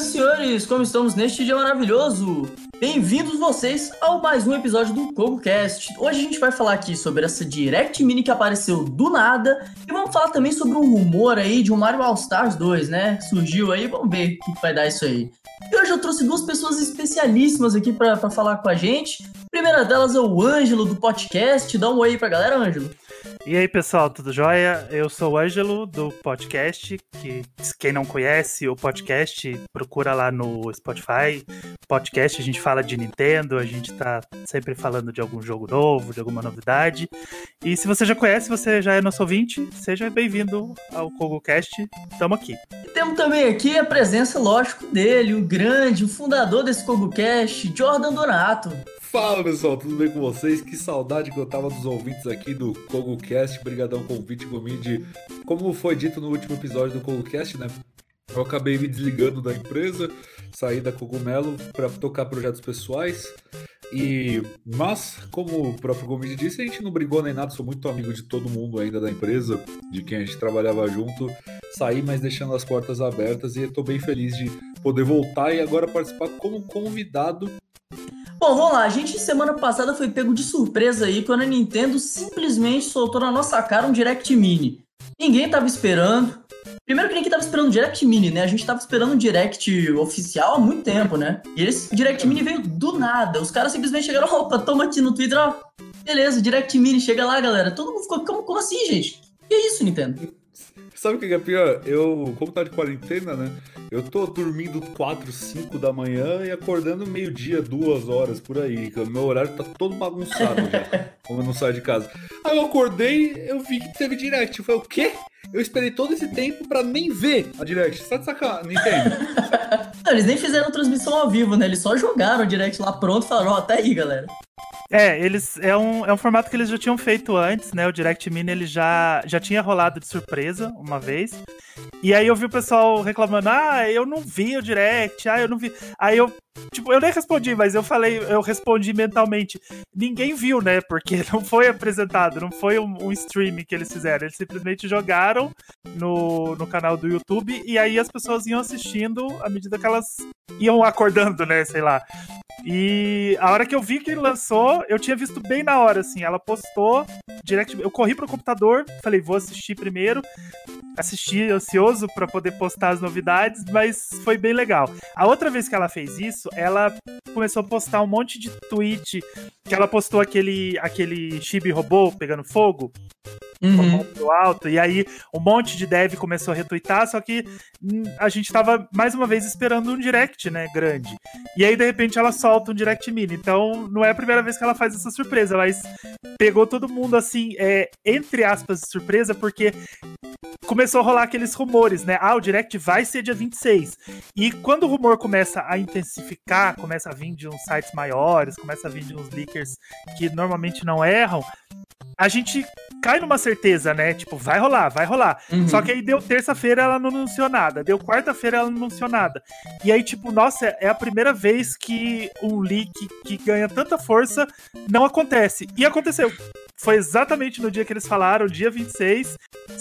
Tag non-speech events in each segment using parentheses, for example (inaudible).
Senhoras e senhores, como estamos neste dia maravilhoso? Bem-vindos vocês ao mais um episódio do CogoCast. Hoje a gente vai falar aqui sobre essa Direct Mini que apareceu do nada e vamos falar também sobre um rumor aí de um Mario All Stars 2, né? Surgiu aí, vamos ver o que vai dar isso aí. E hoje eu trouxe duas pessoas especialíssimas aqui para falar com a gente. A primeira delas é o Ângelo do podcast. Dá um oi aí pra galera, Ângelo. E aí, pessoal, tudo jóia? Eu sou o Ângelo do podcast, que quem não conhece o podcast, procura lá no Spotify. Podcast, a gente fala de Nintendo, a gente tá sempre falando de algum jogo novo, de alguma novidade. E se você já conhece, você já é nosso ouvinte, seja bem-vindo ao KogoCast, tamo aqui. Temos também aqui a presença, lógico, dele, o grande, o fundador desse KogoCast, Jordan Donato. Fala pessoal, tudo bem com vocês? Que saudade que eu tava dos ouvintes aqui do KogoCast. Obrigadão convite comigo de. Como foi dito no último episódio do KogoCast, né? Eu acabei me desligando da empresa, saí da Cogumelo para tocar projetos pessoais. E mas, como o próprio Gomes disse, a gente não brigou nem nada, sou muito amigo de todo mundo ainda da empresa, de quem a gente trabalhava junto. Saí, mas deixando as portas abertas e estou bem feliz de poder voltar e agora participar como convidado Bom, vamos lá. A gente semana passada foi pego de surpresa aí quando a Nintendo simplesmente soltou na nossa cara um Direct Mini. Ninguém tava esperando. Primeiro que ninguém tava esperando um Direct Mini, né? A gente tava esperando um Direct oficial há muito tempo, né? E esse Direct Mini veio do nada. Os caras simplesmente chegaram, (laughs) opa, toma aqui no Twitter, ó. Beleza, Direct Mini, chega lá, galera. Todo mundo ficou, como, como assim, gente? Que isso, Nintendo? Sabe o que é pior? Eu, como tá de quarentena, né? Eu tô dormindo 4, 5 da manhã e acordando meio-dia, duas horas por aí. Meu horário tá todo bagunçado já, (laughs) como eu não saio de casa. Aí eu acordei, eu vi que teve direct. Eu falei, o quê? Eu esperei todo esse tempo pra nem ver a direct. Você tá de sacanagem, não entendo. (laughs) não, eles nem fizeram transmissão ao vivo, né? Eles só jogaram o direct lá pronto e falaram, ó, oh, tá aí, galera. É, eles é um, é um formato que eles já tinham feito antes, né? O Direct Mini ele já, já tinha rolado de surpresa uma vez. E aí eu vi o pessoal reclamando: "Ah, eu não vi o Direct. Ah, eu não vi". Aí eu Tipo, eu nem respondi, mas eu falei, eu respondi mentalmente. Ninguém viu, né? Porque (laughs) não foi apresentado, não foi um, um streaming que eles fizeram. Eles simplesmente jogaram no, no canal do YouTube e aí as pessoas iam assistindo à medida que elas iam acordando, né? Sei lá. E a hora que eu vi que ele lançou, eu tinha visto bem na hora, assim. Ela postou direct. Eu corri pro computador, falei, vou assistir primeiro. Assisti ansioso para poder postar as novidades, mas foi bem legal. A outra vez que ela fez isso, ela começou a postar um monte de tweet que ela postou aquele, aquele chibi robô pegando fogo. Uhum. alto, e aí um monte de dev começou a retweetar, só que hum, a gente tava mais uma vez esperando um direct, né, grande. E aí de repente ela solta um direct mini. Então não é a primeira vez que ela faz essa surpresa, mas pegou todo mundo assim, é, entre aspas, surpresa, porque começou a rolar aqueles rumores, né? Ah, o Direct vai ser dia 26. E quando o rumor começa a intensificar, começa a vir de uns sites maiores, começa a vir de uns leakers que normalmente não erram, a gente cai numa certeza, né? Tipo, vai rolar, vai rolar. Uhum. Só que aí deu terça-feira, ela não anunciou nada. Deu quarta-feira, ela não anunciou nada. E aí, tipo, nossa, é a primeira vez que um leak que ganha tanta força não acontece. E aconteceu. Foi exatamente no dia que eles falaram, dia 26.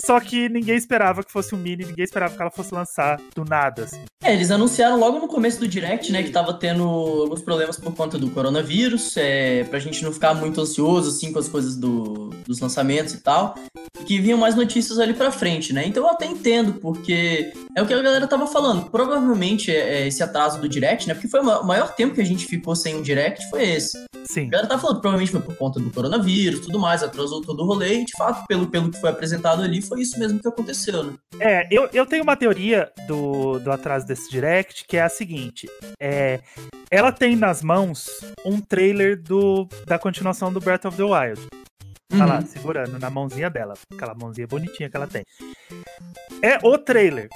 Só que ninguém esperava que fosse um mini, ninguém esperava que ela fosse lançar do nada, assim. É, eles anunciaram logo no começo do direct, né, que tava tendo alguns problemas por conta do coronavírus, é, pra gente não ficar muito ansioso, assim, com as coisas do, dos lançamentos e tal, e que vinham mais notícias ali pra frente, né? Então eu até entendo, porque é o que a galera tava falando. Provavelmente é, é esse atraso do direct, né, porque foi o maior tempo que a gente ficou sem um direct, foi esse. Sim. A galera tava falando, provavelmente foi por conta do coronavírus, tudo mais mais, atrasou todo o rolê, e de fato, pelo, pelo que foi apresentado ali, foi isso mesmo que aconteceu, né? É, eu, eu tenho uma teoria do, do atraso desse direct, que é a seguinte: é, ela tem nas mãos um trailer do, da continuação do Breath of the Wild. Tá lá, uhum. segurando na mãozinha dela. Aquela mãozinha bonitinha que ela tem. É o trailer.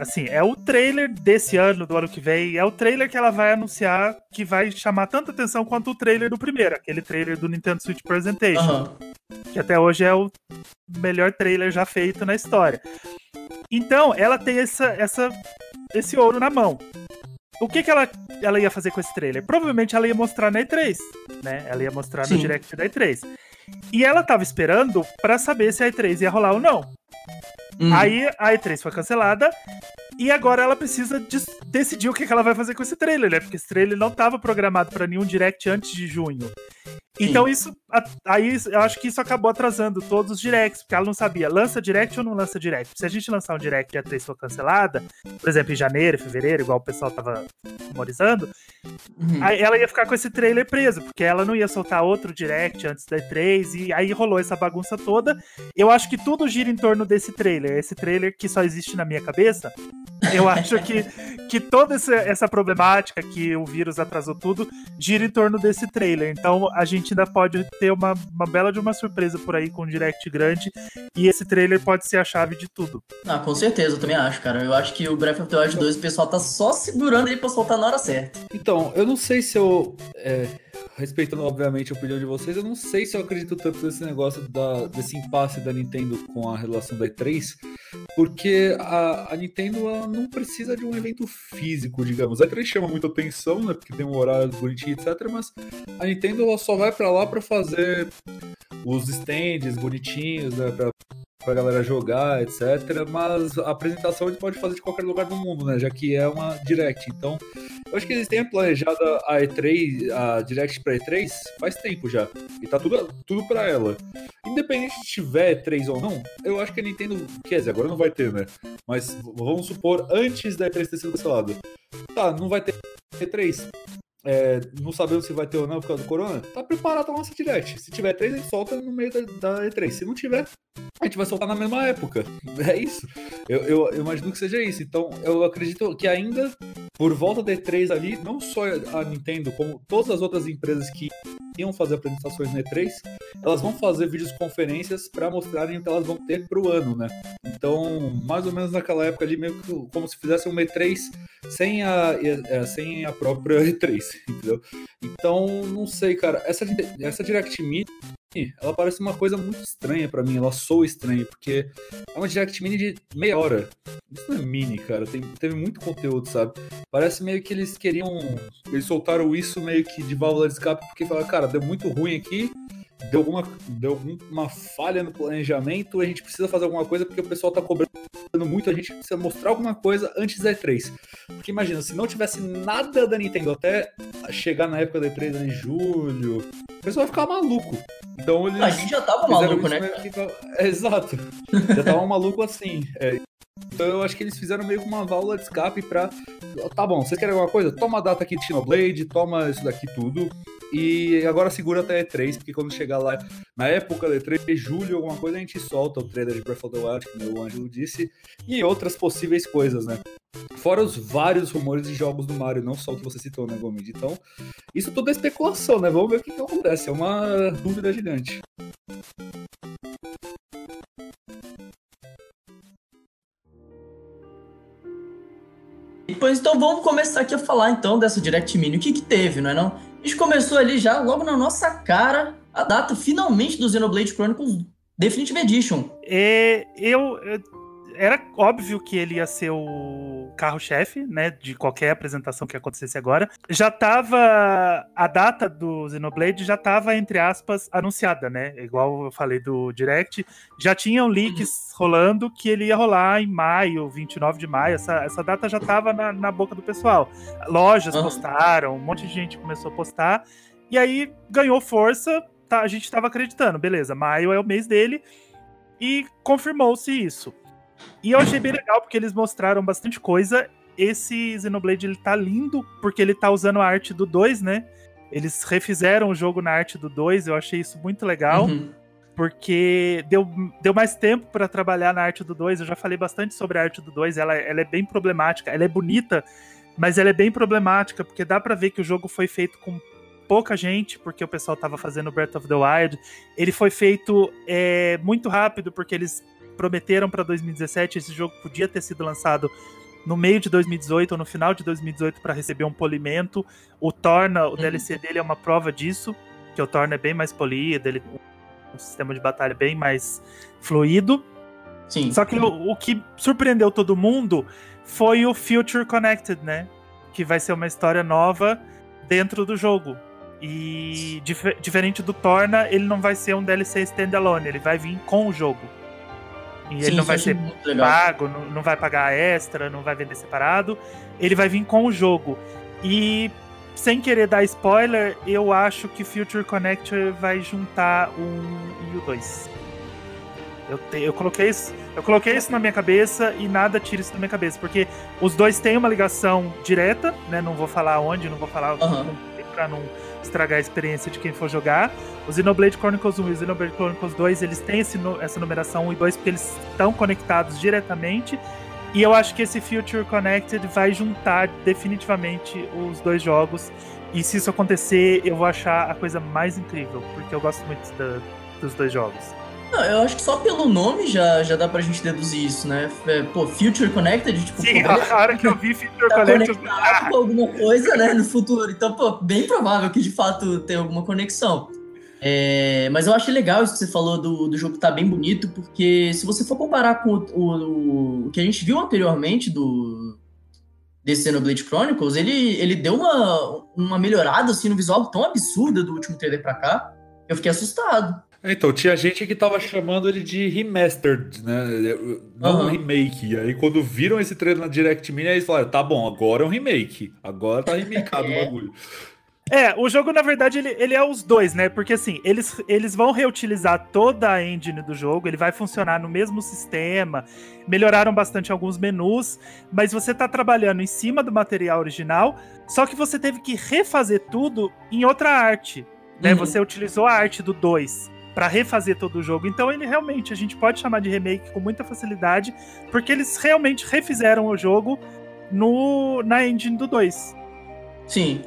Assim, é o trailer desse ano, do ano que vem. É o trailer que ela vai anunciar que vai chamar tanta atenção quanto o trailer do primeiro, aquele trailer do Nintendo Switch Presentation. Uhum. Que até hoje é o melhor trailer já feito na história. Então, ela tem essa, essa, esse ouro na mão. O que, que ela, ela ia fazer com esse trailer? Provavelmente ela ia mostrar na E3, né? Ela ia mostrar Sim. no direct da E3. E ela tava esperando para saber se a E3 ia rolar ou não. Uhum. Aí a E3 foi cancelada e agora ela precisa decidir o que ela vai fazer com esse trailer, né? Porque esse trailer não estava programado para nenhum direct antes de junho. Então isso aí eu acho que isso acabou atrasando todos os directs, porque ela não sabia, lança direct ou não lança direct. Se a gente lançar um direct e a 3 for cancelada, por exemplo, em janeiro, fevereiro, igual o pessoal tava memorizando, uhum. ela ia ficar com esse trailer preso, porque ela não ia soltar outro direct antes da E3, e aí rolou essa bagunça toda. Eu acho que tudo gira em torno desse trailer, esse trailer que só existe na minha cabeça. Eu (laughs) acho que, que toda essa, essa problemática que o vírus atrasou tudo gira em torno desse trailer. Então a gente ainda pode ter uma, uma bela de uma surpresa por aí com um direct grande. E esse trailer pode ser a chave de tudo. Ah, com certeza, eu também acho, cara. Eu acho que o Breath of the Wild 2 o pessoal tá só segurando ele pra soltar na hora certa. Então, eu não sei se eu. É, respeitando, obviamente, a opinião de vocês, eu não sei se eu acredito tanto nesse negócio da, desse impasse da Nintendo com a relação da E3, porque a, a Nintendo não precisa de um evento físico, digamos. A E3 chama muita atenção, né? Porque tem um horário bonitinho, etc. Mas a Nintendo só vai para lá para fazer os stands bonitinhos, né? Pra, pra galera jogar, etc. Mas a apresentação eles podem fazer de qualquer lugar do mundo, né? Já que é uma Direct. Então, eu acho que eles têm planejado a E3, a Direct pra E3 faz tempo já. E tá tudo, tudo pra ela. Independente de tiver E3 ou não, eu acho que a Nintendo. Quer dizer, agora não vai ter, né? Mas vamos supor, antes da E3 ter sido cancelada. Tá, não vai ter E3 é, não sabendo se vai ter ou não por causa do corona, tá preparado a nossa direct. Se tiver três, a gente solta no meio da, da, E3. Se não tiver, a gente vai soltar na mesma época. (laughs) É isso. Eu, eu, eu, imagino que seja isso. Então, eu acredito que ainda, por volta da E3 ali, não só a Nintendo, como todas as outras empresas que iam fazer apresentações na E3, elas vão fazer vídeos conferências para mostrarem o que elas vão ter pro ano, né? Então, mais ou menos naquela época ali, meio que como se fizesse um E3 sem a, é, sem a própria (laughs) E3, entendeu? Então, não sei, cara. Essa, essa Direct Mini, ela parece uma coisa muito estranha para mim. Ela soa estranha, porque é uma Direct Mini de meia hora. Isso não é mini, cara. Tem, teve muito conteúdo, sabe? Parece meio que eles queriam. Eles soltaram isso meio que de válvula de escape, porque falaram, cara, deu muito ruim aqui deu alguma, deu alguma falha no planejamento, a gente precisa fazer alguma coisa porque o pessoal tá cobrando muito, a gente precisa mostrar alguma coisa antes da E3. Porque imagina, se não tivesse nada da Nintendo até chegar na época da E3 em julho, pessoal vai ficar maluco. Então eles A gente já tava maluco, né? É, exato. já tava maluco assim. É, então eu acho que eles fizeram meio que uma válvula de escape pra. Tá bom, vocês querem alguma coisa? Toma a data aqui de Xenoblade, toma isso daqui tudo. E agora segura até E3, porque quando chegar lá, na época da E3, julho, alguma coisa, a gente solta o trailer de Breath of the Wild, como o Ângelo disse, e outras possíveis coisas, né? Fora os vários rumores de jogos do Mario, não só o que você citou, né, Gomid? Então, isso tudo é especulação, né? Vamos ver o que, que acontece. É uma dúvida gigante. Pois então vamos começar aqui a falar então dessa Direct Mini. O que que teve, não é não? A gente começou ali já, logo na nossa cara, a data finalmente do Xenoblade Chronicles Definitive Edition. É, eu, eu era óbvio que ele ia ser o carro-chefe, né, de qualquer apresentação que acontecesse agora. Já tava a data do Xenoblade já tava entre aspas anunciada, né? Igual eu falei do Direct, já tinham leaks rolando que ele ia rolar em maio, 29 de maio. Essa, essa data já tava na, na boca do pessoal. Lojas uhum. postaram, um monte de gente começou a postar. E aí ganhou força, tá, a gente tava acreditando, beleza, maio é o mês dele. E confirmou-se isso. E eu achei bem legal porque eles mostraram bastante coisa. Esse Xenoblade ele tá lindo porque ele tá usando a arte do 2, né? Eles refizeram o jogo na arte do 2, eu achei isso muito legal. Uhum. Porque deu, deu mais tempo para trabalhar na arte do 2. Eu já falei bastante sobre a arte do 2. Ela, ela é bem problemática. Ela é bonita, mas ela é bem problemática, porque dá para ver que o jogo foi feito com pouca gente, porque o pessoal tava fazendo Breath of the Wild. Ele foi feito é, muito rápido, porque eles prometeram para 2017, esse jogo podia ter sido lançado no meio de 2018 ou no final de 2018 para receber um polimento. O torna, o uhum. DLC dele é uma prova disso, que o torna é bem mais polido, ele um sistema de batalha bem mais fluido. Sim. Só que o, o que surpreendeu todo mundo foi o Future Connected, né? Que vai ser uma história nova dentro do jogo. E dif diferente do Torna, ele não vai ser um DLC standalone, ele vai vir com o jogo. E Sim, ele não vai ser pago, não, não vai pagar extra, não vai vender separado. Ele vai vir com o jogo. E sem querer dar spoiler, eu acho que Future Connector vai juntar o 1 e o 2. Eu, te, eu, coloquei isso, eu coloquei isso na minha cabeça e nada tira isso da minha cabeça, porque os dois têm uma ligação direta, né? Não vou falar onde, não vou falar uhum. Para não estragar a experiência de quem for jogar. O Xenoblade Chronicles 1 e o Xenoblade Chronicles 2, eles têm esse, essa numeração 1 e 2 porque eles estão conectados diretamente. E eu acho que esse Future Connected vai juntar definitivamente os dois jogos. E se isso acontecer, eu vou achar a coisa mais incrível, porque eu gosto muito da, dos dois jogos. Não, eu acho que só pelo nome já, já dá pra gente deduzir isso, né? É, pô, Future Connected, tipo... Sim, pô, a hora que eu vi Future tá Connected... conectado com alguma coisa, né, no futuro. Então, pô, bem provável que de fato tenha alguma conexão. É, mas eu achei legal isso que você falou do, do jogo tá bem bonito, porque se você for comparar com o, o, o que a gente viu anteriormente do desse Xenoblade Chronicles, ele, ele deu uma, uma melhorada assim, no visual tão absurda do último trailer pra cá, eu fiquei assustado. Então, tinha gente que tava chamando ele de remastered, né? Não uhum. um remake. Aí quando viram esse trailer na Direct Mini, eles falaram, tá bom, agora é um remake. Agora tá remakeado (laughs) é. o bagulho. É, o jogo, na verdade, ele, ele é os dois, né? Porque assim, eles, eles vão reutilizar toda a engine do jogo, ele vai funcionar no mesmo sistema, melhoraram bastante alguns menus, mas você tá trabalhando em cima do material original, só que você teve que refazer tudo em outra arte. Né? Uhum. Você utilizou a arte do 2 para refazer todo o jogo. Então ele realmente a gente pode chamar de remake com muita facilidade, porque eles realmente refizeram o jogo no na engine do 2. Sim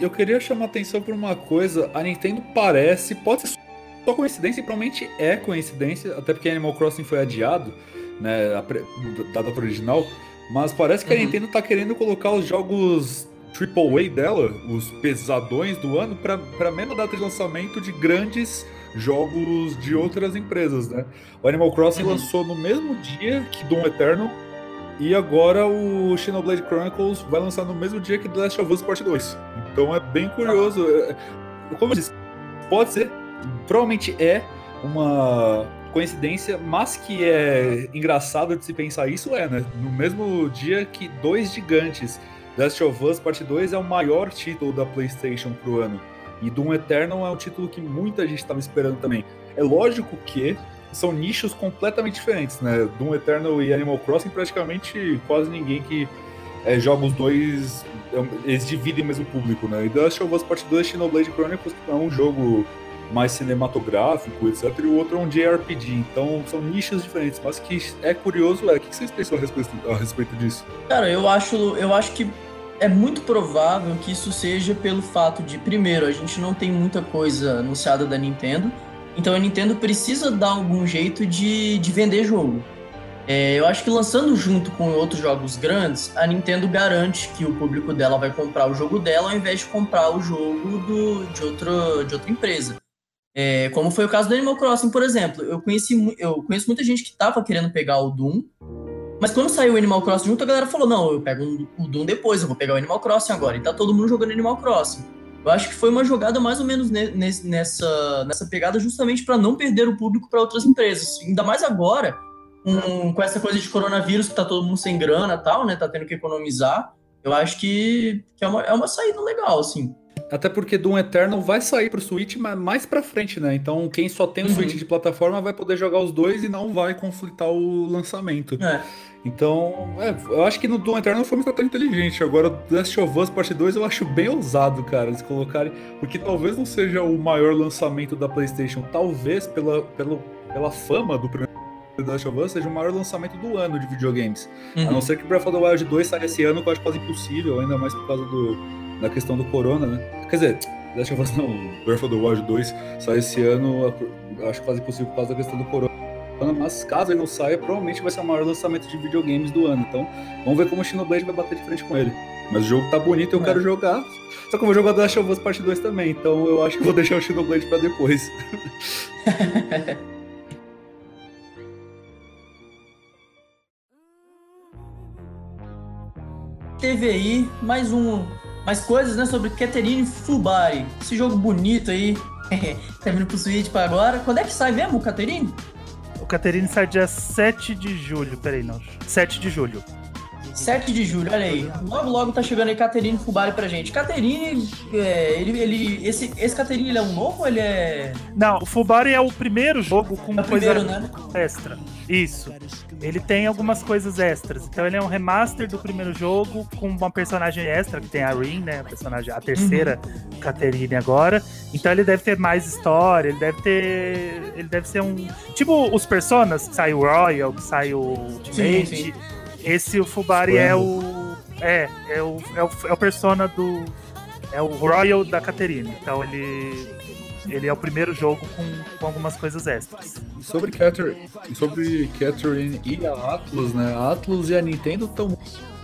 eu queria chamar atenção por uma coisa. A Nintendo parece, pode ser só coincidência, e provavelmente é coincidência, até porque Animal Crossing foi adiado, né, da data original. Mas parece que uhum. a Nintendo tá querendo colocar os jogos AAA dela, os pesadões do ano, para a mesma data de lançamento de grandes jogos de outras empresas, né? O Animal Crossing uhum. lançou no mesmo dia que Doom Eternal e agora o Xenoblade Chronicles vai lançar no mesmo dia que The Last of Us Part 2. Então é bem curioso. É, como eu disse, pode ser, provavelmente é uma coincidência, mas que é engraçado de se pensar isso é, né? No mesmo dia que dois gigantes, The Last of Us Part 2 é o maior título da PlayStation pro ano. E Doom Eternal é um título que muita gente estava esperando também. É lógico que são nichos completamente diferentes, né? Doom Eternal e Animal Crossing, praticamente quase ninguém que é, joga os dois, é eles dividem o mesmo público, né? E The Last of Us Part 2 é Xenoblade Chronicles, é um jogo mais cinematográfico, etc. E o outro é um JRPG, então são nichos diferentes. Mas que é curioso é, o que vocês pensam a respeito, a respeito disso? Cara, eu acho, eu acho que é muito provável que isso seja pelo fato de, primeiro, a gente não tem muita coisa anunciada da Nintendo, então a Nintendo precisa dar algum jeito de, de vender jogo. É, eu acho que lançando junto com outros jogos grandes, a Nintendo garante que o público dela vai comprar o jogo dela ao invés de comprar o jogo do, de, outro, de outra empresa. É, como foi o caso do Animal Crossing, por exemplo. Eu, conheci, eu conheço muita gente que estava querendo pegar o Doom, mas quando saiu o Animal Crossing junto, a galera falou: não, eu pego o Doom depois, eu vou pegar o Animal Crossing agora. E tá todo mundo jogando Animal Crossing. Eu acho que foi uma jogada mais ou menos nessa, nessa pegada, justamente para não perder o público para outras empresas. Ainda mais agora, com, com essa coisa de coronavírus, que tá todo mundo sem grana e tal, né? Tá tendo que economizar. Eu acho que, que é, uma, é uma saída legal, assim. Até porque Doom Eternal vai sair pro Switch mais pra frente, né? Então quem só tem o uhum. Switch de plataforma vai poder jogar os dois e não vai conflitar o lançamento. É. Então, é, eu acho que no Doom Eternal foi muito inteligente. Agora, Last of Us Part 2 eu acho bem ousado, cara, eles colocarem. Porque talvez não seja o maior lançamento da PlayStation, talvez pela, pela, pela fama do primeiro The Last of Us seja o maior lançamento do ano de videogames. Uhum. A não ser que Breath of the Wild 2 saia esse ano, que eu acho quase impossível, ainda mais por causa do, da questão do corona, né? Quer dizer, The Last of Us não, Breath of the Wild 2 sai esse ano, eu acho quase impossível por causa da questão do corona mas caso ele não saia, provavelmente vai ser o maior lançamento de videogames do ano. Então, vamos ver como o Xenoblade vai bater de frente com ele. Mas o jogo tá bonito, eu é. quero jogar. Só que eu vou jogar The Last of Us Part 2 também, então eu acho que vou (laughs) deixar o Xenoblade pra depois. (laughs) Teve aí mais um, mais coisas, né, sobre Catherine Fubari. Esse jogo bonito aí, (laughs) tá vindo pro Switch pra agora. Quando é que sai mesmo, Catherine? O Caterine sai dia 7 de julho. Peraí, não. 7 de julho. 7 de julho, olha aí. Logo, logo tá chegando aí Caterine Fubari pra gente. Caterine, é, ele, ele, esse, esse Caterine, ele é um novo ou ele é... Não, o Fubari é o primeiro jogo com É coisa primeiro, né? extra. Isso. Ele tem algumas coisas extras. Então ele é um remaster do primeiro jogo com uma personagem extra, que tem a Rin, né? A personagem, a terceira Caterine agora. Então ele deve ter mais história, ele deve ter. Ele deve ser um. Tipo os Personas, que sai o Royal, que sai o Ultimate. sim. Esse o Fubari é o. É, é o, é o, é o persona do. É o Royal da Caterine. Então ele. Ele é o primeiro jogo com, com algumas coisas extras. Sobre Catherine, sobre Catherine e a Atlus, né? A Atlus e a Nintendo estão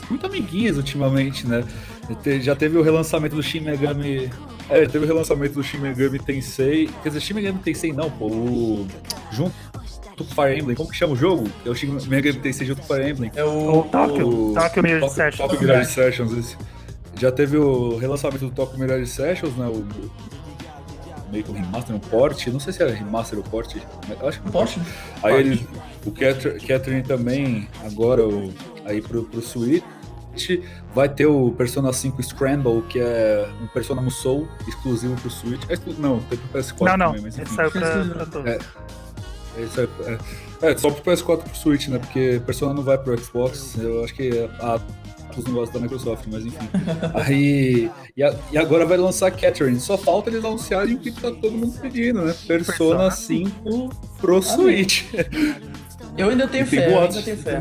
muito amiguinhas ultimamente, né? Já teve o relançamento do Shin Megami. É, teve o relançamento do Shin Megami Tensei. Quer dizer, Shin Megami Tensei não, pô. O... Junto com Fire Emblem. Como que chama o jogo? É o Shin Megami Tensei junto com Fire Emblem. É o... O Tokyo. Tokyo Mirage Tokyo- Sessions. Tokyo Mirage Sessions, esse. Já teve o relançamento do Tokyo Mirage Sessions, né? O, meio que um remaster, um port. Não sei se era remaster ou port. acho que é um Porsche? Aí ele, o Cather- Catherine também, agora o, aí pro, pro Switch, vai ter o Persona 5 Scramble, que é um Persona Musou exclusivo pro Switch. É não, tem pro PS4 Não, não. também, mas Ele enfim. saiu pra, pra todos. É. Isso é, é, é, só pro PS4 e pro Switch, né? Porque Persona não vai pro Xbox. Eu acho que a Atlus não gosta da Microsoft, mas enfim. (laughs) Aí. E, a- e agora vai lançar Catherine. Só falta eles anunciarem o que tá todo mundo pedindo, né? Persona Persona. 5 pro Switch. Eu ainda tenho fé, eu ainda tenho fé.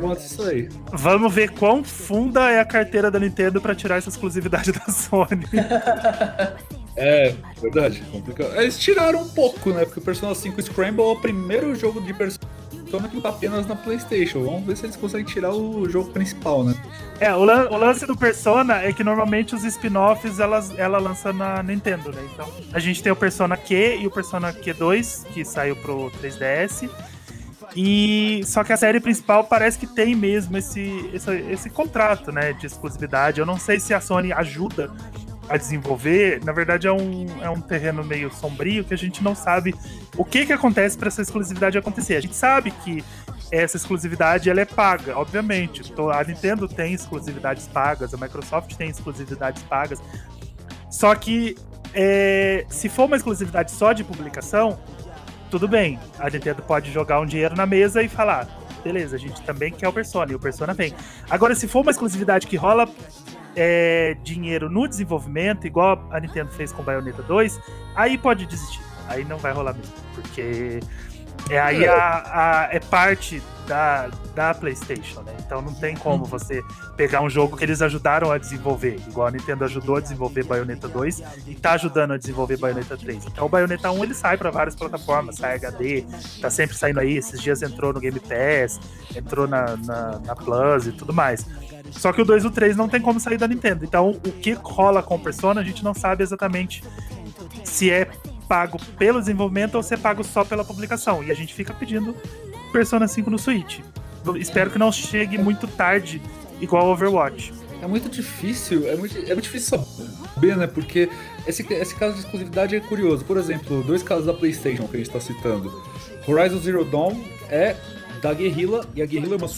Vamos ver quão funda é a carteira da Nintendo pra tirar essa exclusividade da Sony. (laughs) É, verdade, complicado. Eles tiraram um pouco, né? Porque o Persona 5 Scramble é o primeiro jogo de Persona que tá apenas na PlayStation. Vamos ver se eles conseguem tirar o jogo principal, né? É, o, lan- o lance do Persona é que normalmente os spin-offs elas, ela lança na Nintendo, né? Então, a gente tem o Persona Q e o Persona Q2, que saiu pro 3DS. E só que a série principal parece que tem mesmo esse, esse, esse contrato, né, de exclusividade. Eu não sei se a Sony ajuda a desenvolver. Na verdade, é um, é um terreno meio sombrio que a gente não sabe o que que acontece para essa exclusividade acontecer. A gente sabe que essa exclusividade ela é paga, obviamente. A Nintendo tem exclusividades pagas, a Microsoft tem exclusividades pagas. Só que é, se for uma exclusividade só de publicação, tudo bem. A Nintendo pode jogar um dinheiro na mesa e falar, beleza, a gente também quer o Persona, e o Persona vem. Agora, se for uma exclusividade que rola é, dinheiro no desenvolvimento, igual a Nintendo fez com Bayonetta 2, aí pode desistir. Aí não vai rolar mesmo. Porque é, aí a, a- é parte da, da PlayStation, né? Então não tem como você pegar um jogo que eles ajudaram a desenvolver, igual a Nintendo ajudou a desenvolver Bayonetta 2 e tá ajudando a desenvolver Bayonetta 3. Então o Bayonetta 1 ele sai para várias plataformas, sai HD, tá sempre saindo aí. Esses dias entrou no Game Pass, entrou na, na, na Plus e tudo mais. Só que o 2 e o 3 não tem como sair da Nintendo. Então, o que rola com o Persona, a gente não sabe exatamente se é pago pelo desenvolvimento ou se é pago só pela publicação. E a gente fica pedindo Persona 5 no Switch. Espero que não chegue muito tarde, igual Overwatch. É muito difícil, é muito, é muito difícil saber, né? Porque esse, esse caso de exclusividade é curioso. Por exemplo, dois casos da PlayStation que a gente tá citando. Horizon Zero Dawn é da Guerrilla e a Guerrilla é uma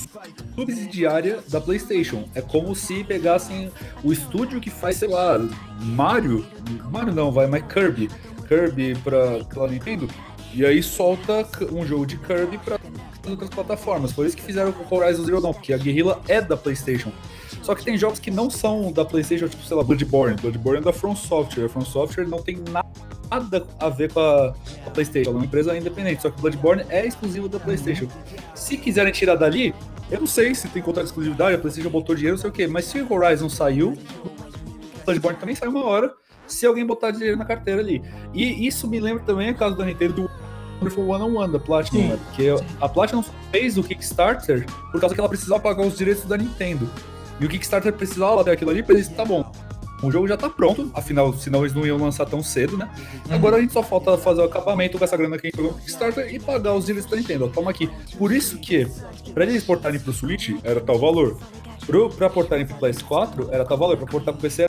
subsidiária da PlayStation. É como se pegassem o estúdio que faz, sei lá, Mario. Mario não, vai, mas Kirby. Kirby pra, pela Nintendo. E aí solta um jogo de Kirby pra outras plataformas. Foi isso que fizeram com Horizon Zero Dawn, porque a Guerrilla é da PlayStation. Só que tem jogos que não são da PlayStation, tipo, sei lá, Bloodborne. Bloodborne é da From Software. A From Software não tem nada a ver com a, a PlayStation. É uma empresa independente. Só que Bloodborne é exclusivo da PlayStation. Se quiserem tirar dali, eu não sei se tem contrato de exclusividade, a PlayStation botou dinheiro, não sei o quê. Mas se o Horizon saiu, Bloodborne também sai uma hora. Se alguém botar dinheiro na carteira ali. E isso me lembra também o caso da Nintendo do Wonderful 101 da Platinum, Sim. né? Porque a Platinum fez o Kickstarter por causa que ela precisava pagar os direitos da Nintendo. E o Kickstarter precisava ter aquilo ali pra eles, tá bom. O jogo já tá pronto, afinal, senão eles não iam lançar tão cedo, né? Agora a gente só falta fazer o acabamento com essa grana que a gente pegou no Kickstarter e pagar os direitos da Nintendo. Ó, Toma aqui. Por isso que, pra eles exportarem pro Switch, era tal valor. Pro, pra portarem pro PS4, era tal valor. Pra portar pro PC,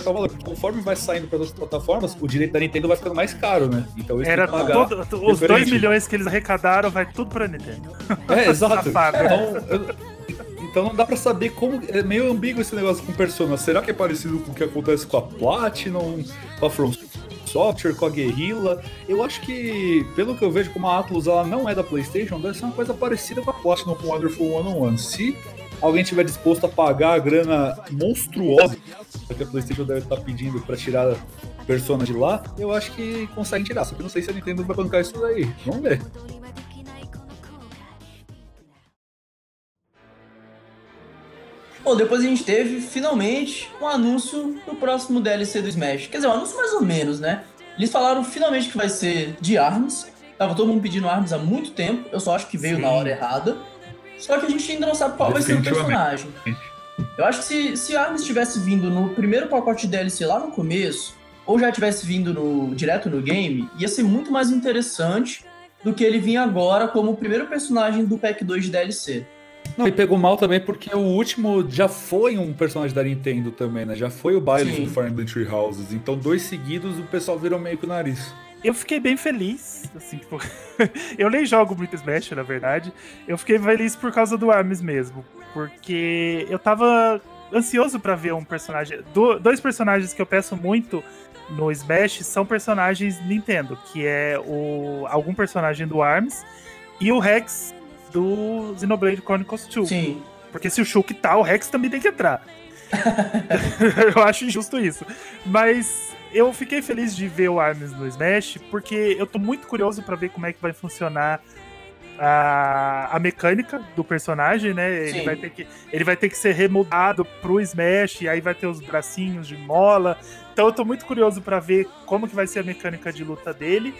o valor. Conforme vai saindo para outras plataformas, o direito da Nintendo vai ficando mais caro, né? Então eles Era todo, os 2 milhões que eles arrecadaram vai tudo pra Nintendo. É, (laughs) exato. então, eu, então não dá pra saber como. É meio ambíguo esse negócio com Persona. Será que é parecido com o que acontece com a Platinum, com a From Software, com a Guerrilla? Eu acho que, pelo que eu vejo, como a Atlus ela não é da PlayStation, deve ser uma coisa parecida com a Platinum com Wonderful 101. Se alguém tiver disposto a pagar a grana monstruosa que a PlayStation deve estar pedindo para tirar a Persona de lá, eu acho que consegue tirar. Só que não sei se a Nintendo vai bancar isso daí. Vamos ver. Bom, depois a gente teve, finalmente, um anúncio do próximo DLC do Smash. Quer dizer, um anúncio mais ou menos, né? Eles falaram finalmente que vai ser de ARMS. Tava todo mundo pedindo ARMS há muito tempo. Eu só acho que veio Sim. na hora errada. Só que a gente ainda não sabe qual vai ser o personagem. Eu acho que se, se ARMS tivesse vindo no primeiro pacote de DLC lá no começo, ou já tivesse vindo no, direto no game, ia ser muito mais interessante do que ele vir agora como o primeiro personagem do pack 2 de DLC. Não, e pegou mal também porque o último já foi um personagem da Nintendo também, né? Já foi o baile do Fire Emblem Three Houses. Então, dois seguidos, o pessoal virou meio que o nariz. Eu fiquei bem feliz, assim, tipo, (laughs) eu nem jogo muito Smash, na verdade. Eu fiquei feliz por causa do Arms mesmo, porque eu tava ansioso para ver um personagem. Do, dois personagens que eu peço muito no Smash são personagens Nintendo, que é o algum personagem do Arms e o Rex do Xenoblade Chronicles 2. Sim. Porque se o Shulk tá, o Rex também tem que entrar. (laughs) eu acho injusto isso. Mas eu fiquei feliz de ver o Arms no Smash, porque eu tô muito curioso para ver como é que vai funcionar a, a mecânica do personagem, né? Ele vai, ter que, ele vai ter que ser remudado pro Smash, e aí vai ter os bracinhos de mola. Então eu tô muito curioso para ver como que vai ser a mecânica de luta dele.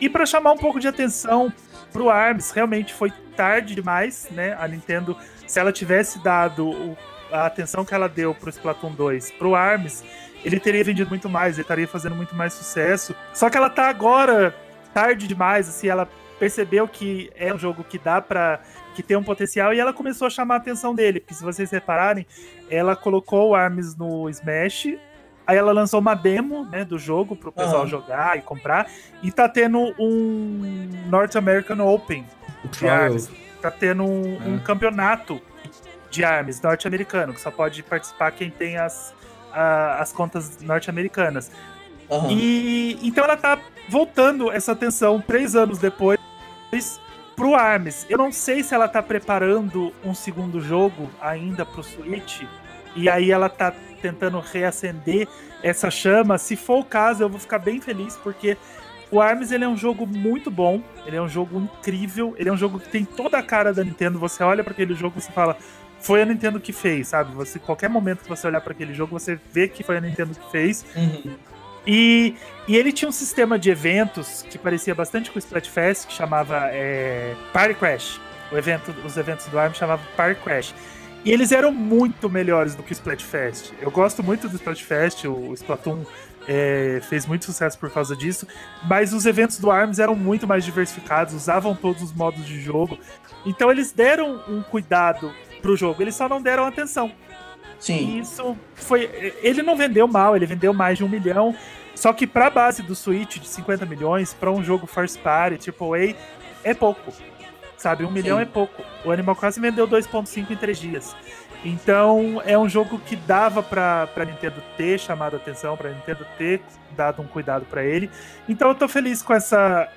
E para chamar um pouco de atenção pro ARMS, realmente foi tarde demais, né? A Nintendo, se ela tivesse dado o, a atenção que ela deu pro Splatoon 2 pro ARMS, ele teria vendido muito mais, ele estaria fazendo muito mais sucesso. Só que ela tá agora tarde demais, assim, ela percebeu que é um jogo que dá para que tem um potencial e ela começou a chamar a atenção dele, porque se vocês repararem, ela colocou o ARMS no Smash, Aí ela lançou uma demo, né, do jogo pro pessoal uhum. jogar e comprar. E tá tendo um North American Open de armas. Tá tendo um, é. um campeonato de armas norte-americano, que só pode participar quem tem as, a, as contas norte-americanas. Uhum. E então ela tá voltando essa atenção três anos depois pro Arms. Eu não sei se ela tá preparando um segundo jogo ainda pro Switch. E aí ela tá tentando reacender essa chama. Se for o caso, eu vou ficar bem feliz, porque o ARMS ele é um jogo muito bom, ele é um jogo incrível, ele é um jogo que tem toda a cara da Nintendo. Você olha para aquele jogo e você fala, foi a Nintendo que fez, sabe? Você qualquer momento que você olhar para aquele jogo, você vê que foi a Nintendo que fez. Uhum. E, e, ele tinha um sistema de eventos que parecia bastante com o Splatfest, que chamava é, Party Crash. O evento, os eventos do ARMS chamavam Party Crash. E eles eram muito melhores do que o Splatfest. Eu gosto muito do Splatfest, o Splatoon é, fez muito sucesso por causa disso, mas os eventos do ARMS eram muito mais diversificados, usavam todos os modos de jogo. Então eles deram um cuidado pro jogo, eles só não deram atenção. Sim. E isso foi. Ele não vendeu mal, ele vendeu mais de um milhão. Só que pra base do Switch de 50 milhões, para um jogo first party, AAA, é pouco sabe? Um milhão é pouco. O Animal Crossing vendeu 2.5 em três dias. Então é um jogo que dava pra, pra Nintendo ter chamado a atenção, pra Nintendo ter dado um cuidado para ele. Então eu tô feliz com essa.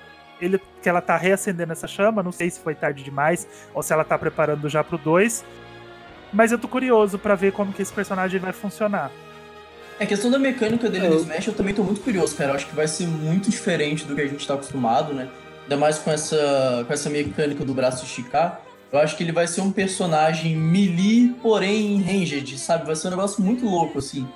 Ele, que ela tá reacendendo essa chama. Não sei se foi tarde demais ou se ela tá preparando já pro 2. Mas eu tô curioso para ver como que esse personagem vai funcionar. É questão da mecânica dele no Smash, eu também tô muito curioso, cara. Eu acho que vai ser muito diferente do que a gente tá acostumado, né? ainda mais com essa, com essa mecânica do braço esticar, eu acho que ele vai ser um personagem melee, porém ranged, sabe? Vai ser um negócio muito louco, assim.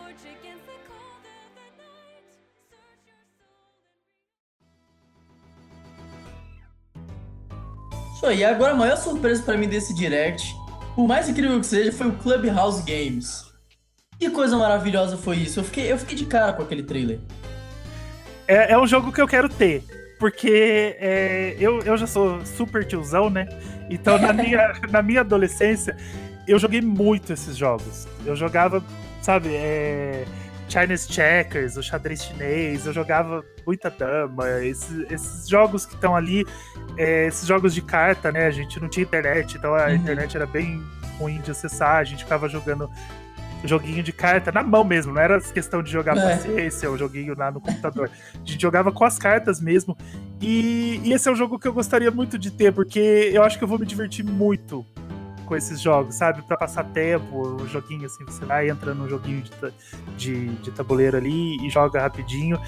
Isso aí, agora a maior surpresa para mim desse direct, por mais incrível que seja, foi o Clubhouse Games. Que coisa maravilhosa foi isso. Eu fiquei, eu fiquei de cara com aquele trailer. É, é um jogo que eu quero ter porque é, eu, eu já sou super tiozão, né? Então, na (laughs) minha, na minha adolescência, eu joguei muito esses jogos. Eu jogava, sabe, é, Chinese Checkers, o xadrez chinês, eu jogava muita dama, esses, esses jogos que estão ali, é, esses jogos de carta, né? A gente não tinha internet, então a uhum. internet era bem ruim de acessar, a gente ficava jogando joguinho de carta na mão mesmo, não era questão de jogar é. paciência ou joguinho lá no computador. A gente jogava com as cartas mesmo. E, e, esse é um jogo que eu gostaria muito de ter, porque eu acho que eu vou me divertir muito com esses jogos, sabe? Para passar tempo, um joguinho assim, você vai, entra no joguinho de, de, de tabuleiro ali e joga rapidinho.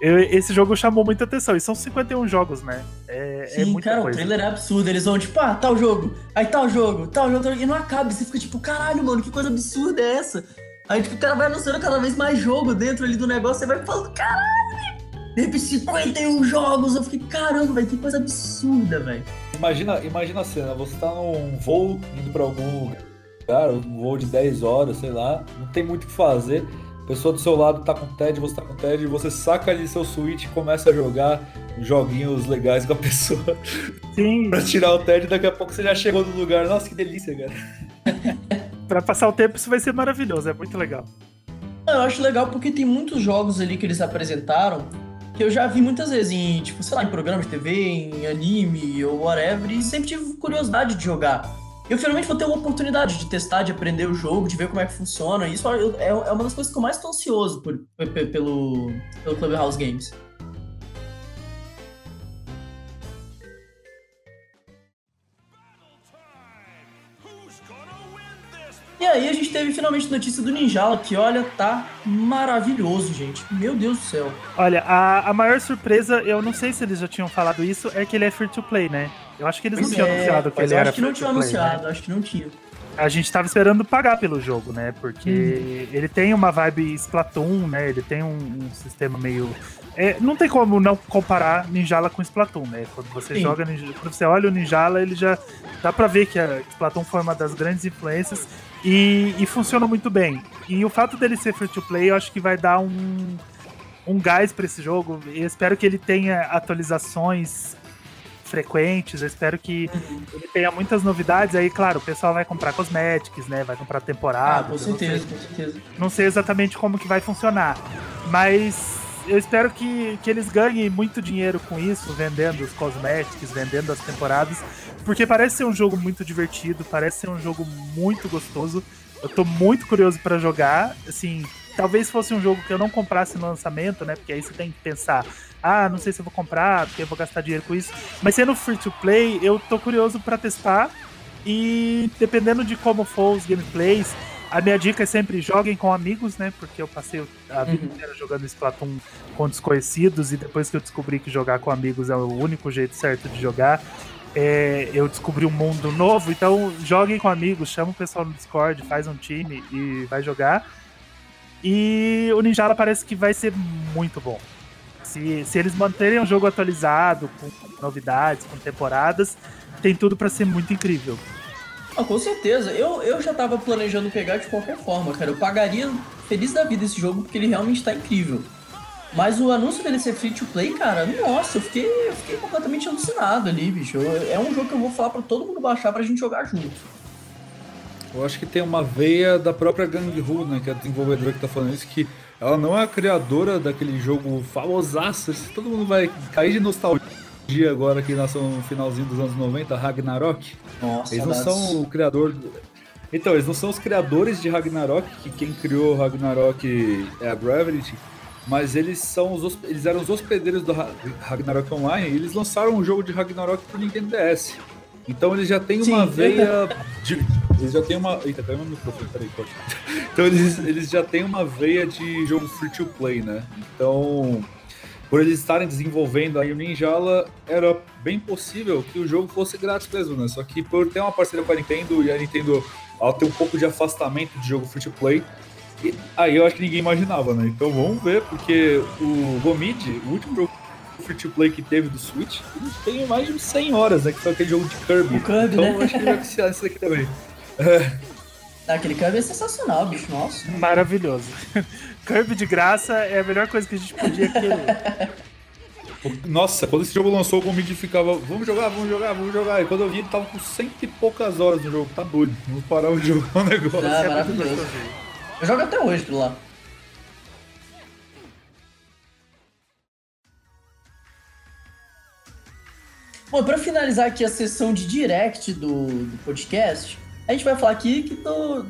Eu, esse jogo chamou muita atenção. E são 51 jogos, né? É, é Sim, é cara, coisa. o trailer é absurdo. Eles vão, tipo, ah, tal jogo, aí tal jogo, tal jogo, tal... e não acaba. Você fica tipo, caralho, mano, que coisa absurda é essa? Aí, tipo, o cara vai anunciando cada vez mais jogo dentro ali do negócio, você vai falando, caralho, de repente 51 jogos. Eu fiquei, caramba, velho, que coisa absurda, velho. Imagina, imagina a cena, você tá num voo indo pra algum lugar, um voo de 10 horas, sei lá, não tem muito o que fazer. A pessoa do seu lado tá com TED, você tá com TED, você saca ali seu Switch e começa a jogar joguinhos legais com a pessoa. (laughs) Sim. pra tirar o TED, daqui a pouco você já chegou no lugar. Nossa, que delícia, cara. (laughs) pra passar o tempo, isso vai ser maravilhoso, é muito legal. Eu acho legal porque tem muitos jogos ali que eles apresentaram que eu já vi muitas vezes em, tipo, sei lá, em programas de TV, em anime ou whatever, e sempre tive curiosidade de jogar. Eu finalmente vou ter uma oportunidade de testar, de aprender o jogo, de ver como é que funciona. Isso é, é uma das coisas que eu mais estou ansioso por, pelo, pelo Clubhouse Games. E aí a gente teve finalmente notícia do Ninjala, que olha, tá maravilhoso, gente. Meu Deus do céu. Olha, a, a maior surpresa, eu não sei se eles já tinham falado isso, é que ele é free to play, né? Eu acho que eles pois não tinham é, anunciado que ele era acho que não tinham anunciado, né? acho que não tinha. A gente tava esperando pagar pelo jogo, né? Porque hum. ele tem uma vibe Splatoon, né? Ele tem um, um sistema meio. É, não tem como não comparar Ninjala com Splatoon, né? Quando você Sim. joga quando você olha o Ninjala, ele já dá pra ver que a Splatoon foi uma das grandes influências e, e funciona muito bem. E o fato dele ser free to play, eu acho que vai dar um, um gás para esse jogo. Eu espero que ele tenha atualizações frequentes. Eu espero que uhum. ele tenha muitas novidades. Aí, claro, o pessoal vai comprar cosméticos, né? Vai comprar temporada. Ah, com certeza, com certeza. Não sei exatamente como que vai funcionar. Mas eu espero que, que eles ganhem muito dinheiro com isso, vendendo os cosméticos, vendendo as temporadas, porque parece ser um jogo muito divertido, parece ser um jogo muito gostoso. Eu tô muito curioso para jogar. Assim, talvez fosse um jogo que eu não comprasse no lançamento, né? Porque aí você tem que pensar, ah, não sei se eu vou comprar, porque eu vou gastar dinheiro com isso. Mas sendo free to play, eu tô curioso para testar. E dependendo de como for os gameplays, a minha dica é sempre joguem com amigos, né? Porque eu passei a vida uhum. inteira jogando Splatoon com desconhecidos e depois que eu descobri que jogar com amigos é o único jeito certo de jogar, é, eu descobri um mundo novo. Então joguem com amigos, chama o pessoal no Discord, faz um time e vai jogar. E o Ninjala parece que vai ser muito bom. Se, se eles manterem o jogo atualizado, com novidades, com temporadas, tem tudo para ser muito incrível. Ah, com certeza. Eu, eu já tava planejando pegar de qualquer forma, cara. Eu pagaria feliz da vida esse jogo porque ele realmente tá incrível. Mas o anúncio dele ser free to play, cara, nossa, eu fiquei, eu fiquei completamente alucinado ali, bicho. É um jogo que eu vou falar pra todo mundo baixar pra gente jogar junto. Eu acho que tem uma veia da própria Gang Hu, né, que é a desenvolvedora que tá falando isso, que ela não é a criadora daquele jogo famosaço, todo mundo vai cair de nostalgia dia agora que nasceu no finalzinho dos anos 90, Ragnarok. Nossa, eles não são o criador. Então, eles não são os criadores de Ragnarok, que quem criou Ragnarok é a Gravity, mas eles são os eles eram os hospedeiros do Ragnarok Online e eles lançaram um jogo de Ragnarok pro Nintendo DS. Então eles já têm uma Sim. veia de, eles já têm uma, eita, caiu meu microfone, peraí, pode. (laughs) Então eles, eles já têm uma veia de jogo free to play, né? Então, por eles estarem desenvolvendo aí o Ninjala, era bem possível que o jogo fosse grátis mesmo, né? Só que por ter uma parceria com a Nintendo e a Nintendo ela ter um pouco de afastamento de jogo free to play, e aí eu acho que ninguém imaginava, né? Então vamos ver, porque o Gomid, o último jogo free to play que teve do Switch, tem mais de 100 horas, né? Que foi aquele jogo de Kirby. O Kirby, então né? acho que ele vai precisar disso aqui também. É. Aquele Kirby é sensacional, bicho, nossa. Maravilhoso. Kirby de graça é a melhor coisa que a gente podia querer. Né? Nossa, quando esse jogo lançou, o Gomid ficava, vamos jogar, vamos jogar, vamos jogar. E quando eu vi, ele tava com cento e poucas horas no jogo. Tá doido, vamos parar de jogar o negócio. Ah, é maravilhoso. Eu jogo até hoje por lá. Bom, para finalizar aqui a sessão de direct do, do podcast, a gente vai falar aqui que do,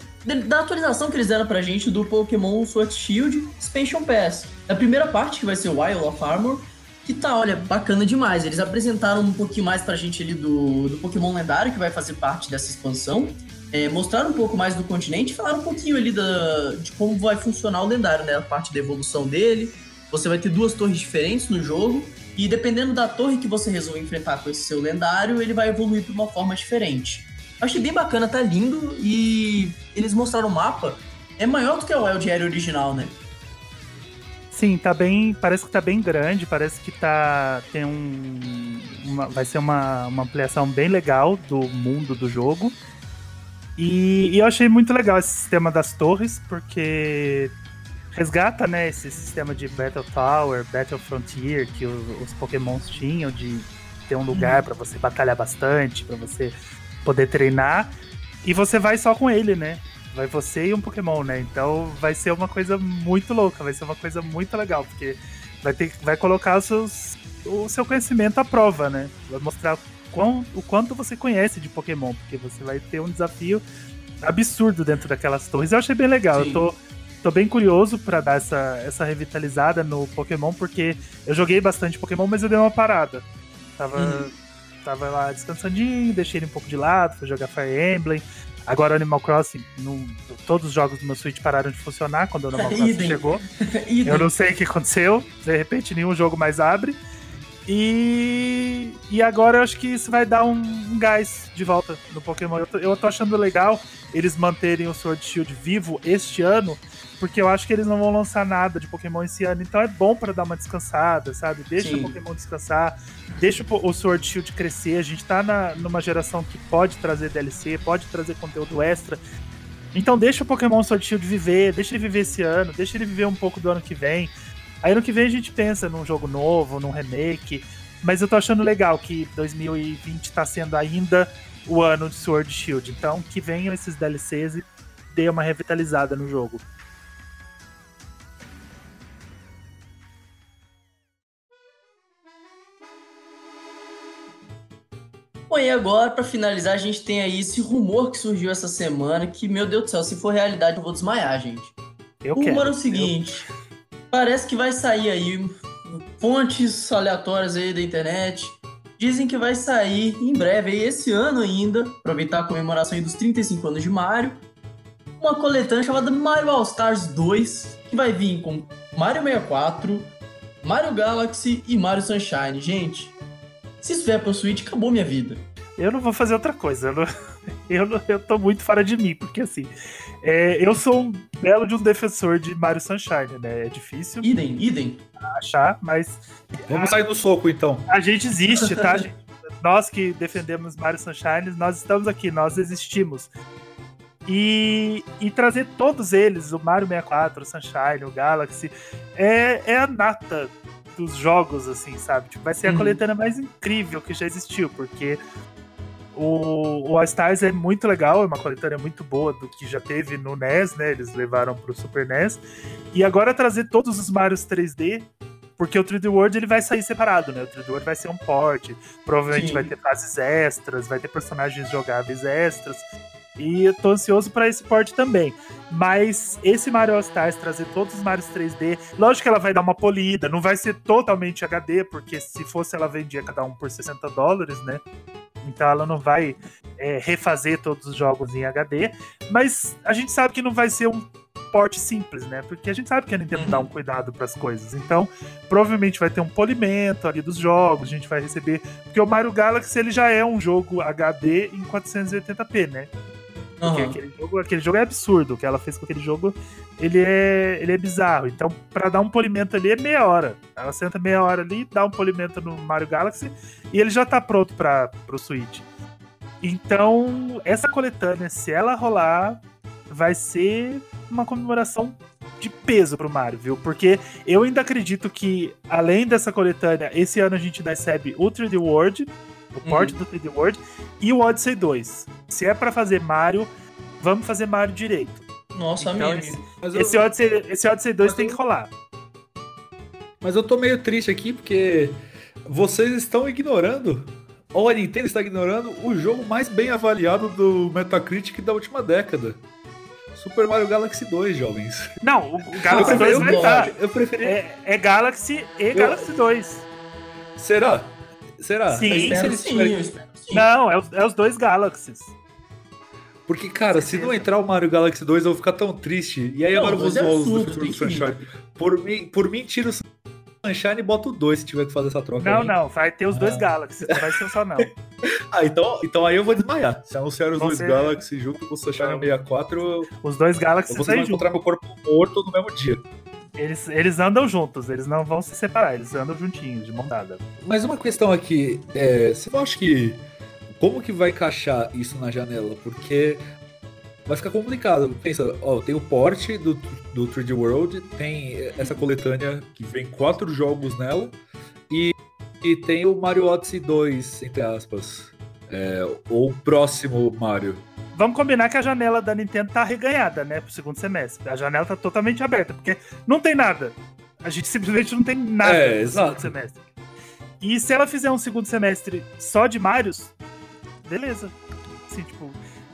da atualização que eles deram pra gente do Pokémon Sword Shield Expansion Pass. A primeira parte, que vai ser o Wild of Armor, que tá, olha, bacana demais. Eles apresentaram um pouquinho mais pra gente ali do, do Pokémon lendário, que vai fazer parte dessa expansão. É, mostraram um pouco mais do continente, falaram um pouquinho ali da, de como vai funcionar o lendário, né? A parte da evolução dele. Você vai ter duas torres diferentes no jogo. E dependendo da torre que você resolver enfrentar com esse seu lendário, ele vai evoluir de uma forma diferente. Achei bem bacana, tá lindo. E eles mostraram o mapa. É maior do que o Wild Area original, né? Sim, tá bem. Parece que tá bem grande, parece que tá. Tem um. Uma, vai ser uma, uma ampliação bem legal do mundo do jogo. E, e, eu achei muito legal esse sistema das torres, porque resgata né, esse sistema de Battle Tower, Battle Frontier que os, os Pokémons tinham, de ter um lugar uhum. para você batalhar bastante, para você poder treinar. E você vai só com ele, né? Vai você e um Pokémon, né? Então vai ser uma coisa muito louca, vai ser uma coisa muito legal, porque vai ter vai colocar os seus, o seu conhecimento à prova, né? Vai mostrar quão, o quanto você conhece de Pokémon, porque você vai ter um desafio absurdo dentro daquelas torres. Eu achei bem legal. Sim. Eu tô, tô bem curioso para dar essa, essa revitalizada no Pokémon, porque eu joguei bastante Pokémon, mas eu dei uma parada. Tava, uhum. Tava lá descansandinho, deixei ele um pouco de lado, fui jogar Fire Emblem. Agora Animal Crossing, todos os jogos do meu Switch pararam de funcionar quando o Animal (laughs) Crossing chegou. (laughs) eu não sei o que aconteceu, de repente nenhum jogo mais abre. E, e agora eu acho que isso vai dar um, um gás de volta no Pokémon. Eu tô, eu tô, achando legal eles manterem o Sword Shield vivo este ano, porque eu acho que eles não vão lançar nada de Pokémon esse ano. Então é bom para dar uma descansada, sabe? Deixa Sim. o Pokémon descansar, deixa o Sword Shield crescer. A gente tá na, numa geração que pode trazer DLC, pode trazer conteúdo extra. Então deixa o Pokémon Sword Shield viver, deixa ele viver esse ano, deixa ele viver um pouco do ano que vem. Aí ano que vem a gente pensa num jogo novo, num remake. Mas eu tô achando legal que 2020 tá sendo ainda o ano de Sword Shield. Então que venham esses DLCs e dê uma revitalizada no jogo. Bom, e agora, para finalizar, a gente tem aí esse rumor que surgiu essa semana, que, meu Deus do céu, se for realidade, eu vou desmaiar, gente. Eu o quero. rumor é o seguinte: eu... parece que vai sair aí fontes aleatórias aí da internet dizem que vai sair em breve, aí, esse ano ainda, aproveitar a comemoração dos 35 anos de Mario, uma coletânea chamada Mario All Stars 2, que vai vir com Mario 64, Mario Galaxy e Mario Sunshine. Gente, se isso vier pro Switch, acabou minha vida. Eu não vou fazer outra coisa. Eu, não, eu, não, eu tô muito fora de mim, porque assim, é, eu sou um belo de um defensor de Mario Sunshine, né? É difícil. Idem, idem. Achar, mas. Vamos sair do soco então. A gente existe, tá, gente? Nós que defendemos Mario Sunshine, nós estamos aqui, nós existimos. E, e trazer todos eles, o Mario 64, o Sunshine, o Galaxy, é, é a nata dos jogos, assim, sabe? Tipo, vai ser a uhum. coletânea mais incrível que já existiu, porque o, o All Stars é muito legal, é uma coletânea muito boa do que já teve no NES, né? Eles levaram pro Super NES. E agora trazer todos os Marios 3D, porque o 3D World ele vai sair separado, né? O 3D World vai ser um port, provavelmente Sim. vai ter fases extras, vai ter personagens jogáveis extras. E eu tô ansioso para esse port também. Mas esse Mario All Stars trazer todos os Marios 3D, lógico que ela vai dar uma polida, não vai ser totalmente HD, porque se fosse ela vendia cada um por 60 dólares, né? Então ela não vai é, refazer todos os jogos em HD, mas a gente sabe que não vai ser um porte simples, né? Porque a gente sabe que a Nintendo dá um uhum. cuidado para as coisas. Então, provavelmente vai ter um polimento ali dos jogos, a gente vai receber, porque o Mario Galaxy ele já é um jogo HD em 480p, né? Porque uhum. aquele, jogo, aquele jogo é absurdo. O que ela fez com aquele jogo, ele é, ele é bizarro. Então, para dar um polimento ali é meia hora. Ela senta meia hora ali, dá um polimento no Mario Galaxy e ele já tá pronto para pro Switch. Então, essa coletânea, se ela rolar, vai ser uma comemoração de peso pro Mario, viu? Porque eu ainda acredito que, além dessa coletânea, esse ano a gente recebe Ultra The World, o port uhum. do 3D World, e o Odyssey 2. Se é para fazer Mario, vamos fazer Mario direito. Nossa, então, amigo. Esse, esse, Odyssey, esse Odyssey 2 tem que rolar. Mas eu tô meio triste aqui porque vocês estão ignorando ou a Nintendo está ignorando o jogo mais bem avaliado do Metacritic da última década. Super Mario Galaxy 2, jovens. Não, o Galaxy eu 2 vai estar. Eu preferi. É, é Galaxy e eu... Galaxy 2. Será? Será? Sim, eu espero sim, eu espero sim. Não, é os, é os dois Galaxies. Porque, cara, se não entrar o Mario Galaxy 2, eu vou ficar tão triste. E aí Não, agora eu vou é zoar os do Futuro que Sunshine. Por mim, por mim, tira o Sunshine e bota o 2 se tiver que fazer essa troca. Não, aí. não, vai ter os dois Ah. Galaxies, não vai ser só não. (laughs) Ah, então, então aí eu vou desmaiar. Se anunciar os dois Galaxy junto com o Sunshine 64, eu, Os dois eu Galaxies vou encontrar meu corpo morto no mesmo dia. Eles, eles andam juntos, eles não vão se separar, eles andam juntinhos, de mão dada. Mas uma questão aqui, é, você não acha que. Como que vai encaixar isso na janela? Porque vai ficar complicado. Pensa, ó, tem o porte do, do 3D World, tem essa coletânea que vem quatro jogos nela, e, e tem o Mario Odyssey 2, entre aspas. É, ou o próximo Mario. Vamos combinar que a janela da Nintendo tá reganhada, né, pro segundo semestre. A janela tá totalmente aberta, porque não tem nada. A gente simplesmente não tem nada É, no exato. segundo semestre. E se ela fizer um segundo semestre só de Marios, beleza. Assim, tipo,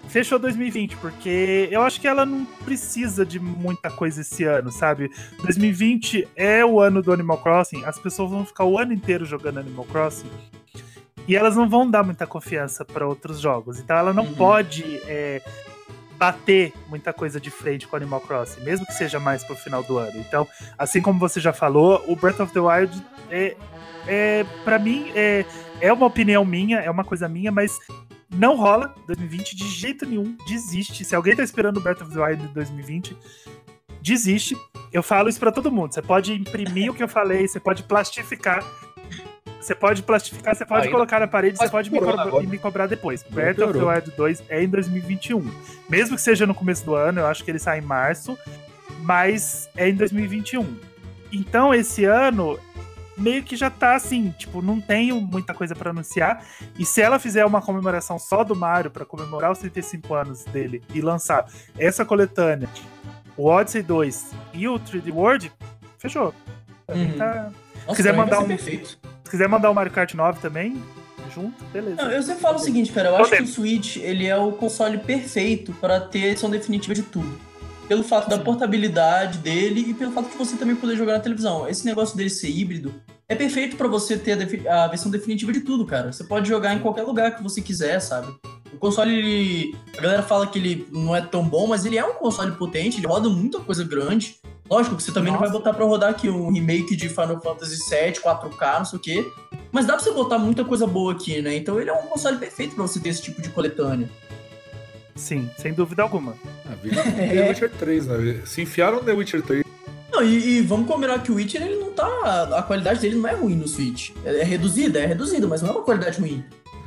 fechou 2020, porque eu acho que ela não precisa de muita coisa esse ano, sabe? 2020 é o ano do Animal Crossing, as pessoas vão ficar o ano inteiro jogando Animal Crossing. E elas não vão dar muita confiança para outros jogos. Então ela não Uhum. pode é, bater muita coisa de frente com Animal Crossing, mesmo que seja mais pro final do ano. Então, assim como você já falou, o Breath of the Wild é, é para mim é, é uma opinião minha, é uma coisa minha, mas não rola 2020 de jeito nenhum, desiste. Se alguém tá esperando o Breath of the Wild de 2020, desiste. Eu falo isso pra todo mundo. Você pode imprimir o que eu falei, você pode plastificar. Você pode plastificar, você pode Ainda- colocar na parede, você pode me, e me cobrar depois. Breath of the. Wild 2 é em 2021. Mesmo que seja no começo do ano, eu acho que ele sai em março, mas é em 2021. Então, esse ano, meio que já tá assim, tipo, não tenho muita coisa pra anunciar. E se ela fizer uma comemoração só do Mario pra comemorar os 35 anos dele e lançar essa coletânea, o Odyssey 2 e o 3D World, fechou. Uhum. tá- Nossa, quiser mandar um- perfeito. Se quiser mandar o Mario Kart 9 também, junto, beleza. Não, eu sempre falo o seguinte, cara, eu acho que o. Switch, ele é o console perfeito para ter a edição definitiva de tudo. Pelo fato da portabilidade dele e pelo fato de você também poder jogar na televisão. Esse negócio dele ser híbrido é perfeito para você ter a, a versão definitiva de tudo, cara. Você pode jogar em qualquer lugar que você quiser, sabe? O console, ele... A galera fala que ele não é tão bom, mas ele é um console potente, ele roda muita coisa grande. Lógico que você também não Nossa. vai botar pra rodar aqui um remake de Final Fantasy VII, 4K, não sei o quê. Mas dá pra você botar muita coisa boa aqui, né? Então ele é um console perfeito pra você ter esse tipo de coletânea. Sim, sem dúvida alguma. Ah, vira The (laughs) Witcher 3, né? Se enfiaram no The Witcher 3. Não, e, e vamos combinar que o Witcher, ele não tá. A qualidade dele não é ruim no Switch. É, é reduzida, é reduzida, mas não é uma qualidade ruim.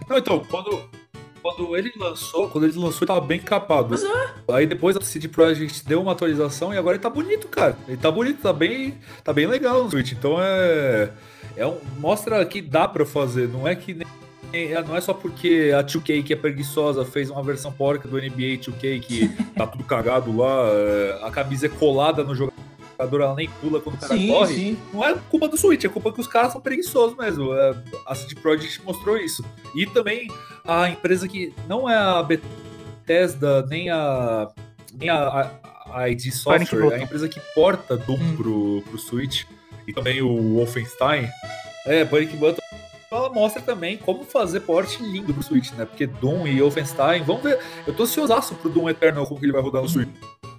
Não, então, quando, quando ele lançou, quando ele lançou, ele tava bem capado. Mas é. Aí depois a CD Projekt deu uma atualização e agora ele tá bonito, cara. Ele tá bonito, tá bem, tá bem legal no Switch. Então é, é um, mostra que dá pra fazer, não é que nem é, não é só porque a 2K que é preguiçosa fez uma versão porca do NBA 2K que (laughs) tá tudo cagado lá, é, a camisa é colada no jogador, ela nem pula quando o cara Sim, corre. sim. Não é culpa do Switch, é culpa que os caras são preguiçosos mesmo. É, a CD Projekt mostrou isso. E também a empresa que não é a Bethesda, nem a, nem a, a, a ID Software, Button. a empresa que porta Doom Hum. pro, pro Switch, e também o Wolfenstein, é, Panic Button, ela mostra também como fazer porte lindo pro Switch, né? Porque Doom e Wolfenstein, vamos ver. Eu tô ansiosaço pro Doom Eternal, como que ele vai rodar no Switch.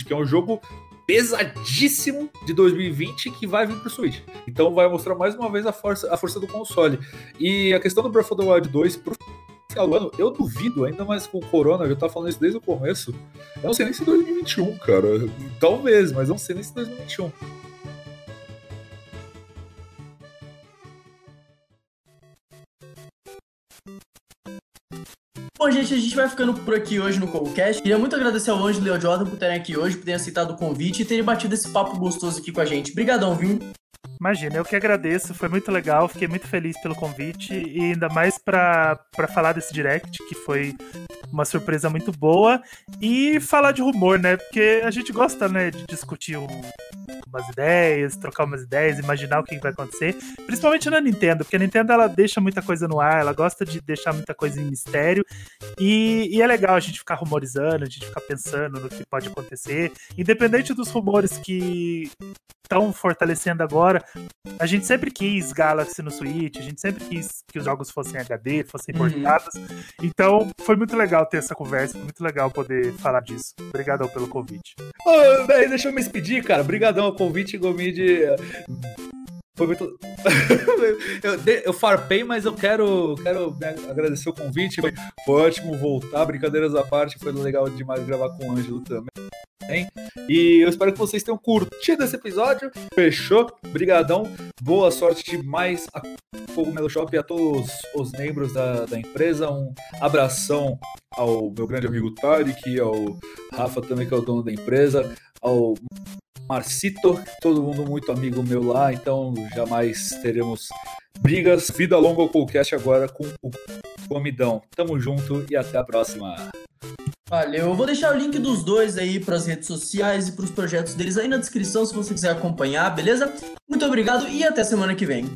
Que é um jogo pesadíssimo de 2020 que vai vir pro Switch. Então vai mostrar mais uma vez a força, a força do console. E a questão do Breath of the Wild 2 pro final do ano, eu duvido, ainda mais com o Corona, eu já tava falando isso desde o começo. Eu não sei nem se 2021, cara. Talvez, mas não sei nem se 2021. Bom, gente, a gente vai ficando por aqui hoje no Coldcast. Queria muito agradecer ao Ângelo e ao Jordan por terem aqui hoje, por terem aceitado o convite e terem batido esse papo gostoso aqui com a gente. Obrigadão, viu? Imagina, eu que agradeço, foi muito legal, fiquei muito feliz pelo convite e ainda mais para falar desse direct, que foi uma surpresa muito boa, e falar de rumor, né? Porque a gente gosta, né, de discutir um, umas ideias, trocar umas ideias, imaginar o que vai acontecer, principalmente na Nintendo, porque a Nintendo ela deixa muita coisa no ar, ela gosta de deixar muita coisa em mistério, e, e é legal a gente ficar rumorizando, a gente ficar pensando no que pode acontecer, independente dos rumores que estão fortalecendo agora. A gente sempre quis Galaxy no Switch, a gente sempre quis que os jogos fossem HD, fossem uhum. importados. Uhum. Então, foi muito legal ter essa conversa, foi muito legal poder falar disso. Obrigadão pelo convite. Oh, deixa eu me despedir, cara. Obrigadão ao convite, Gomid. Foi muito. (laughs) eu, eu farpei, mas eu quero, quero agradecer o convite. Foi, foi ótimo voltar. Brincadeiras à parte, foi legal demais gravar com o Ângelo também. E eu espero que vocês tenham curtido esse episódio. Fechou? Brigadão. Boa sorte demais a Cogumelo Shop e a todos os membros da, da empresa. Um abração ao meu grande amigo Tarek, ao Rafa também, que é o dono da empresa, ao Marcito, todo mundo muito amigo meu lá, então jamais teremos brigas. Vida longa ao podcast agora com o Comidão. Tamo junto e até a próxima. Valeu. Eu vou deixar o link dos dois aí para as redes sociais e para os projetos deles aí na descrição se você quiser acompanhar, beleza? Muito obrigado e até semana que vem.